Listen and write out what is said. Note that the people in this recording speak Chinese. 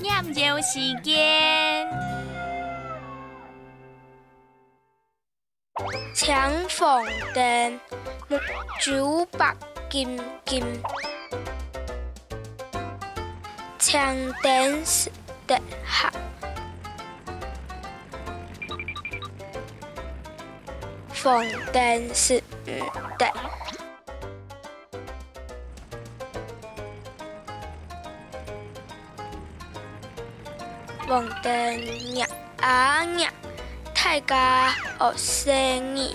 念旧时间。搶风灯，木主白金金。搶灯石的客，风灯石唔望得热啊热，太家好生意。